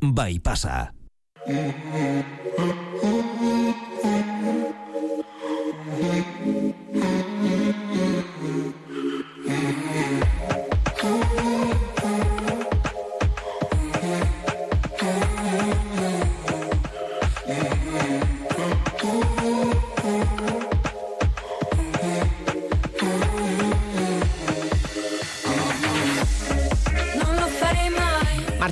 bai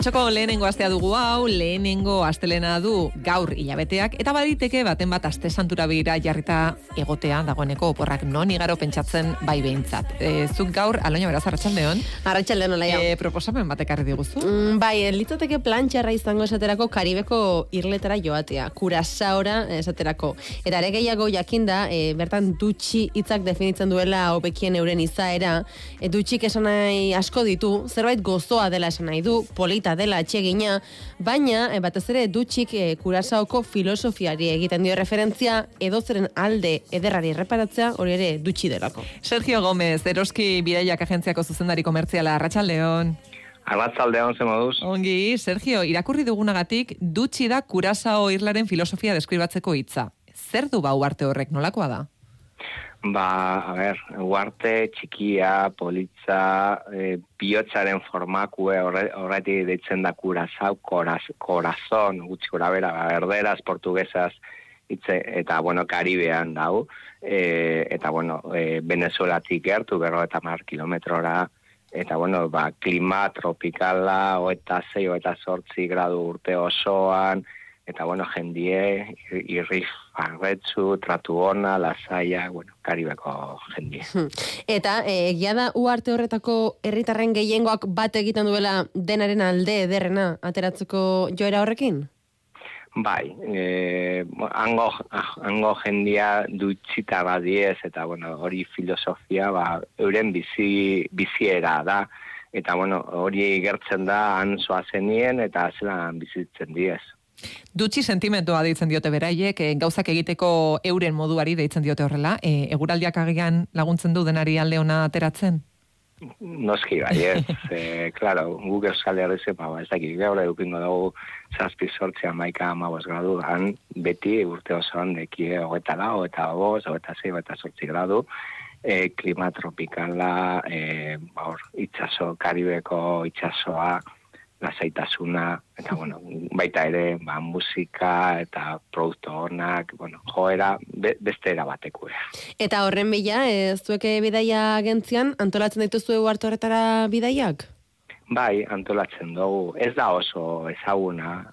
Martxoko lehenengo astea dugu hau, lehenengo astelena du gaur hilabeteak, eta baditeke baten bat aste santura begira jarrita egotea dagoeneko oporrak non igaro pentsatzen bai behintzat. E, zuk gaur, aloina beraz, arratsaldeon Arratxaldeon, olaia. e, proposamen batek arri diguzu. Mm, bai, litzateke plantxarra izango esaterako Karibeko irletara joatea, kurasaora esaterako. Eta ere gehiago jakinda, e, bertan dutxi hitzak definitzen duela hobekien euren izaera, e, dutxik esan nahi asko ditu, zerbait gozoa dela esan nahi du, polita dela atxegina, baina e, batez ere dutxik e, kurasaoko filosofiari egiten dio referentzia, edozeren alde ederrari erreparatzea, hori ere dutxi delako. Sergio Gomez, Eroski Bidaiak Agentziako zuzendari komertziala, arratsaldeon. Arratzaldeon ze moduz. Ongi, Sergio, irakurri dugunagatik, dutxi da kurasao irlaren filosofia deskribatzeko hitza. Zer du bau arte horrek, nolakoa da? Ba, a ber, uarte txikia, politza, e, bihotzaren formakue horre- horretik deitzen da kurazau, koraz, korazon, gutxi gora bera, ba, berderaz, portugesaz, hitze, eta, bueno, Karibean dau, e, eta, bueno, e, Venezuelatik gertu, berro eta mar kilometrora, eta, bueno, ba, klima tropikala, oeta zei, oeta sortzi gradu urte osoan, eta, bueno, jendie, irri farretzu, tratu ona, lasaia, bueno, Karibeko jendie. Eta eh, egia da uarte horretako herritarren gehiengoak bat egiten duela denaren alde ederrena ateratzeko joera horrekin? Bai, e, hango, hango jendia dutxita badiez, eta bueno, hori filosofia, ba, euren bizi, biziera da, eta bueno, hori gertzen da han zenien eta zelan bizitzen diez. Dutxi sentimentoa deitzen diote beraiek, e, gauzak egiteko euren moduari deitzen diote horrela, e, eguraldiak agian laguntzen du denari alde ona ateratzen? Noski bai, ez, e, claro, guk euskal herri ba, ez dakik, gaur edukingo dugu zazpi sortzea maika amabos gradu, han beti urte osoan dekie hogeta lau, eta boz, hogeta zei, hogeta sortzi gradu, e, klima tropikala, e, ba, itxaso, karibeko itxasoa, lasaitasuna, eta bueno, baita ere, ba, musika eta produktu honak, bueno, joera, be, beste era batekue. Eta horren bila, ez zueke bidaia agentzian, antolatzen dituzue uarte horretara bidaiak? Bai, antolatzen dugu. Ez da oso ezaguna,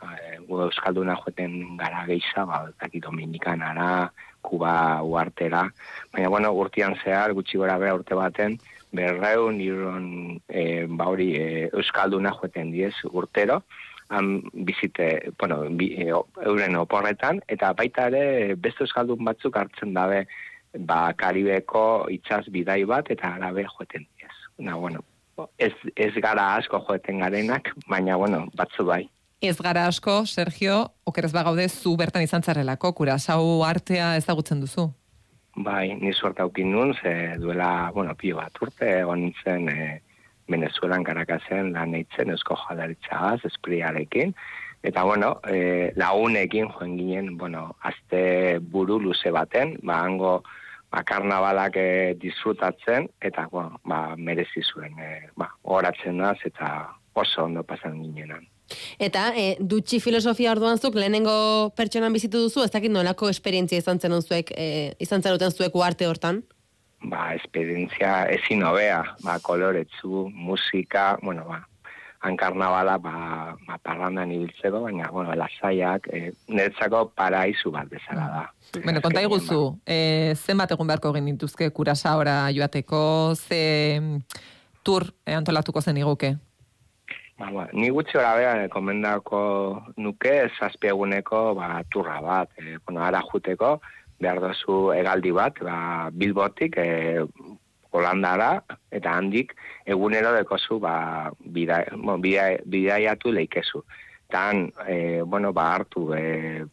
gu euskalduna joeten gara geisa, ba, daki Dominikanara, Kuba uartera, baina bueno, urtean zehar, gutxi gora bera urte baten, berreun iron e, ba hori e, euskalduna joeten diez urtero, han bizite, bueno, bi, e, euren oporretan, eta baita ere beste euskaldun batzuk hartzen dabe ba, Karibeko itxas bidai bat, eta arabe joeten diez. Na, bueno, ez, ez gara asko joeten garenak, baina, bueno, batzu bai. Ez gara asko, Sergio, okerez bagaude zu bertan izan zarelako, kurasau artea ezagutzen duzu. Bai, ni suerte aukin nun, ze duela, bueno, pio bat urte, egon nintzen e, Venezuelan karakazen lan eitzen eusko jadaritzagaz, espriarekin, eta bueno, e, lagunekin joen ginen, bueno, azte buru luze baten, ba, hango, ba, karnabalak e, disfrutatzen, eta, bueno, ba, merezi zuen, e, ba, horatzen naz, eta oso ondo pasan ginenan. Eta e, dutxi filosofia orduan zuk lehenengo pertsonan bizitu duzu, ez dakit nolako esperientzia izan zen zuek, e, izan zenuten zuek uarte hortan? ba, esperientzia ezin hobea, ba, koloretzu, musika, bueno, ba, han karnabala, ba, ba, parrandan ibiltzeko, baina, bueno, lasaiak, e, niretzako paraizu bat bezala da. Bueno, konta iguzu, e, zenbat egun beharko egin dituzke kurasaora joateko, ze mm, tur eh, antolatuko zen iguke? Ba, ba, ni gutxi gora bera, eh, komendako nuke, zazpi eguneko, ba, turra bat, e, bueno, ara juteko, behar dozu egaldi bat, ba, bilbotik, e, Holandara, eta handik, egunero dekozu, ba, bida, bueno, bida, bidaiatu leikezu. Eta han, e, bueno, ba, hartu, e,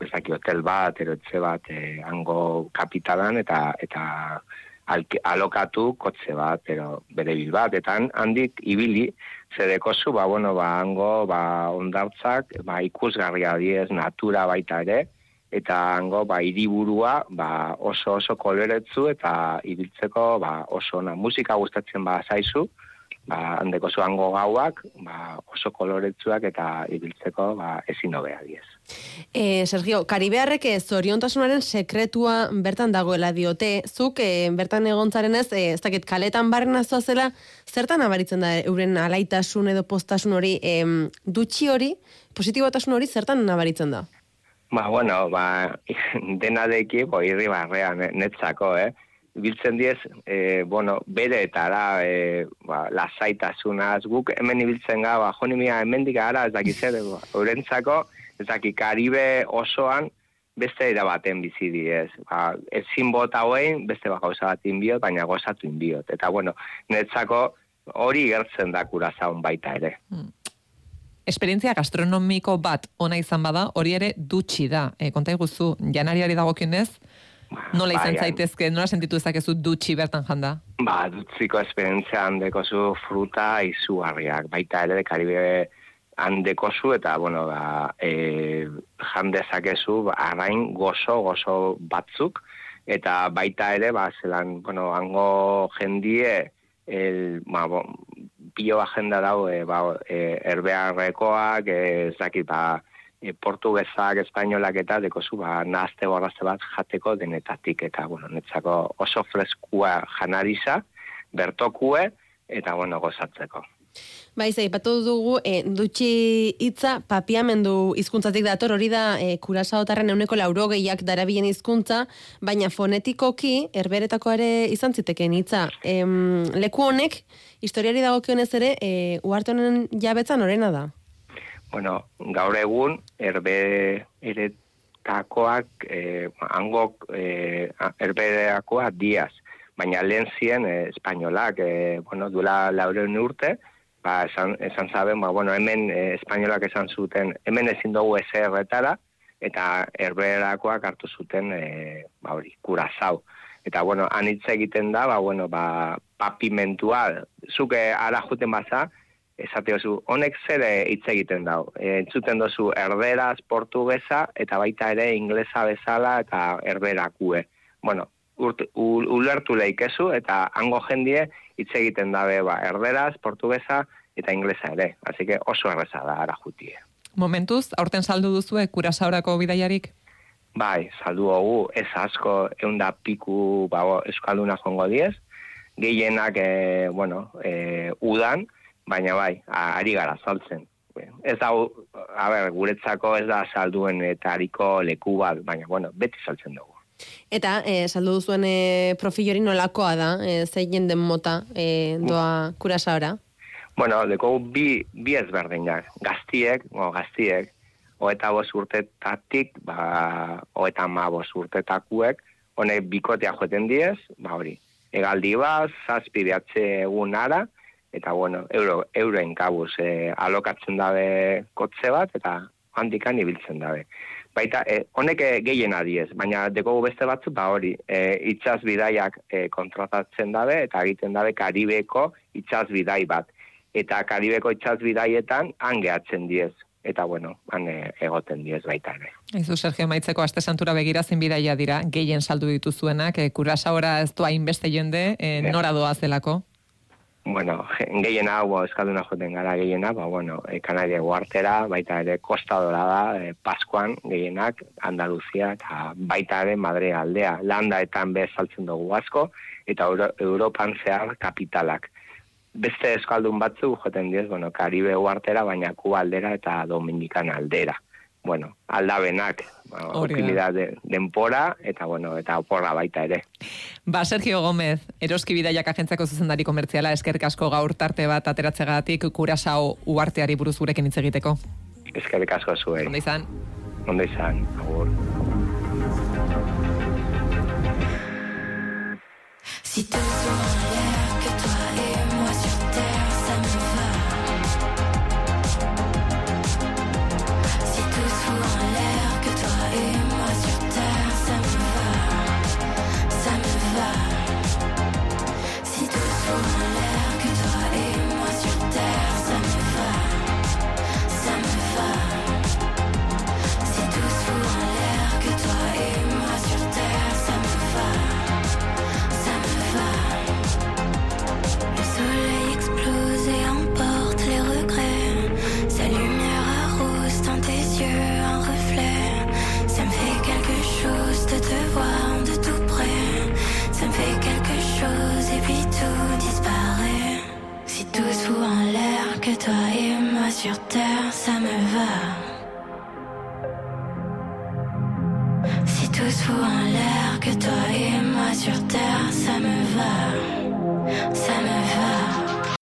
bezaki hotel bat, erotze bat, e, hango kapitalan, eta, eta alke, alokatu kotze bat, pero bere bil bat, eta han- handik ibili, zereko zu, ba, bueno, ba, hango, ba, ondartzak, ba, ikusgarria diez, natura baita ere, eta hango, ba, iriburua, ba, oso oso koloretzu, eta ibiltzeko, ba, oso ona, musika gustatzen ba, zaizu, ba, handeko zuango gauak, ba, oso koloretsuak eta ibiltzeko ba, ezin hobea diez. E, Sergio, Karibearrek zoriontasunaren sekretua bertan dagoela diote, zuk e, bertan egontzaren ez, e, ez dakit kaletan barren zela, zertan abaritzen da euren alaitasun edo postasun hori, e, dutxi hori, positibotasun hori zertan nabaritzen da? Ba, bueno, ba, dena deki, bo, irri barrean, netzako, eh? Biltzen diez, e, bueno, bere eta ara, e, ba, lasaitasunaz, guk hemen ibiltzen ga, ba, joni mia, hemen ara, ez daki zer, ba, ez daki karibe osoan, beste era baten bizi diez. Ba, ezin bota hoein, beste baka gauza bat inbiot, baina gozatu inbiot. Eta, bueno, netzako hori gertzen da kurazaun baita ere. Hmm. Esperientzia gastronomiko bat ona izan bada, hori ere dutxi da. E, konta iguzu, janariari dagokionez, Nola izan bai, zaitezke, nola sentitu ezakezu dutxi bertan janda? Ba, dutxiko esperientzia handeko zu fruta izugarriak, baita ere de Karibe handeko zu, eta, bueno, ba, e, jandezakezu, ba, arrain gozo, gozo batzuk, eta baita ere, ba, zelan, bueno, hango jendie, el, ba, bo, pio agenda dau, e, ba, e, erbearrekoak, e, ez dakit, ba, e, portuguesak, espainolak eta dekozu ba, nahazte borrazte bat jateko denetatik eta bueno, netzako oso freskua janariza, bertokue eta bueno, gozatzeko. Bai, zei, batu dugu, e, dutxi hitza papiamendu hizkuntzatik dator, hori da e, kurasa otarren euneko lauro gehiak darabien hizkuntza, baina fonetikoki, erberetako ere izan ziteken hitza. E, leku honek, historiari dagokionez ere, e, uarte honen jabetzan horrena da? Bueno, gaur egun, erbe eretakoak, eh, angok eh, erbereakoak diaz, baina lehen ziren eh, espainolak, eh, bueno, duela laureun urte, ba, esan, esan zaben, ba, bueno, hemen eh, espainolak esan zuten, hemen ezin dugu erretara, eta erberakoak hartu zuten, eh, ba, hori, kurazau. Eta, bueno, anitza egiten da, ba, bueno, ba, papimentua, zuke ara juten baza, esate oso, honek zere hitz egiten dau. E, entzuten dozu erderaz, portugesa, eta baita ere inglesa bezala eta erberakue. Bueno, urt, ulertu lehikezu, eta hango jendie hitz egiten dabe ba, erderaz, portugesa eta inglesa ere. Así que oso erreza da ara jutie. Momentuz, aurten saldu duzue kurasaurako bidaiarik? Bai, saldu hogu, ez asko eunda piku ba, eskalduna jongo diez, gehienak, e, bueno, e, udan, baina bai, ari gara saltzen. Ez da, a ber, guretzako ez da salduen eta hariko leku bat, baina, bueno, beti saltzen dugu. Eta, e, saldu duzuen e, profil hori nolakoa da, e, zein den mota e, doa kurasa? Bueno, deko bi, bi ezberdinak, gaztiek, o, gaztiek, oeta bos urtetatik, ba, oeta ma bos urtetakuek, honek bikotea joeten diez, ba hori, egaldi bat, zazpideatze egun ara, eta bueno, euro, euroen kabuz e, alokatzen dabe kotze bat, eta handikan ibiltzen dabe. Baita, e, honek e, gehien adiez, baina dekogu beste batzu, ba hori, e, itxaz bidaiak e, kontratatzen dabe, eta egiten dabe Karibeko itxaz bidai bat. Eta Karibeko itxaz bidaietan hangeatzen diez. Eta bueno, han egoten diez baita ere. Izu, Sergio Maitzeko, aste santura begirazin bidaia dira, gehien saldu dituzuenak, e, kurasa ez du hainbeste jende, e, nora doaz delako? Bueno, gehien hau eskalduna joten gara gehiena, ba, bueno, e, Kanaria guartera, baita ere kostadora da, e, Paskuan gehienak, Andaluzia, eta baita ere Madre aldea. Landaetan bez saltzen dugu asko, eta Euro Europan zehar kapitalak. Beste eskaldun batzu joten diez, bueno, Karibe guartera, baina Kuba aldera eta Dominikan aldera bueno, aldabenak, optimidad denpora, eta bueno, eta oporra baita ere. Ba, Sergio Gómez, eroski bidaiak agentzako zuzendari komertziala, eskerrik asko gaur tarte bat ateratzegatik kurasao uarteari buruz gurekin hitz egiteko. Eskerrik asko zuei. Ondo izan? Ondo izan, agur. Si que toi et moi sur terre, ça me va. Si tout se en l'air, que toi et moi sur terre,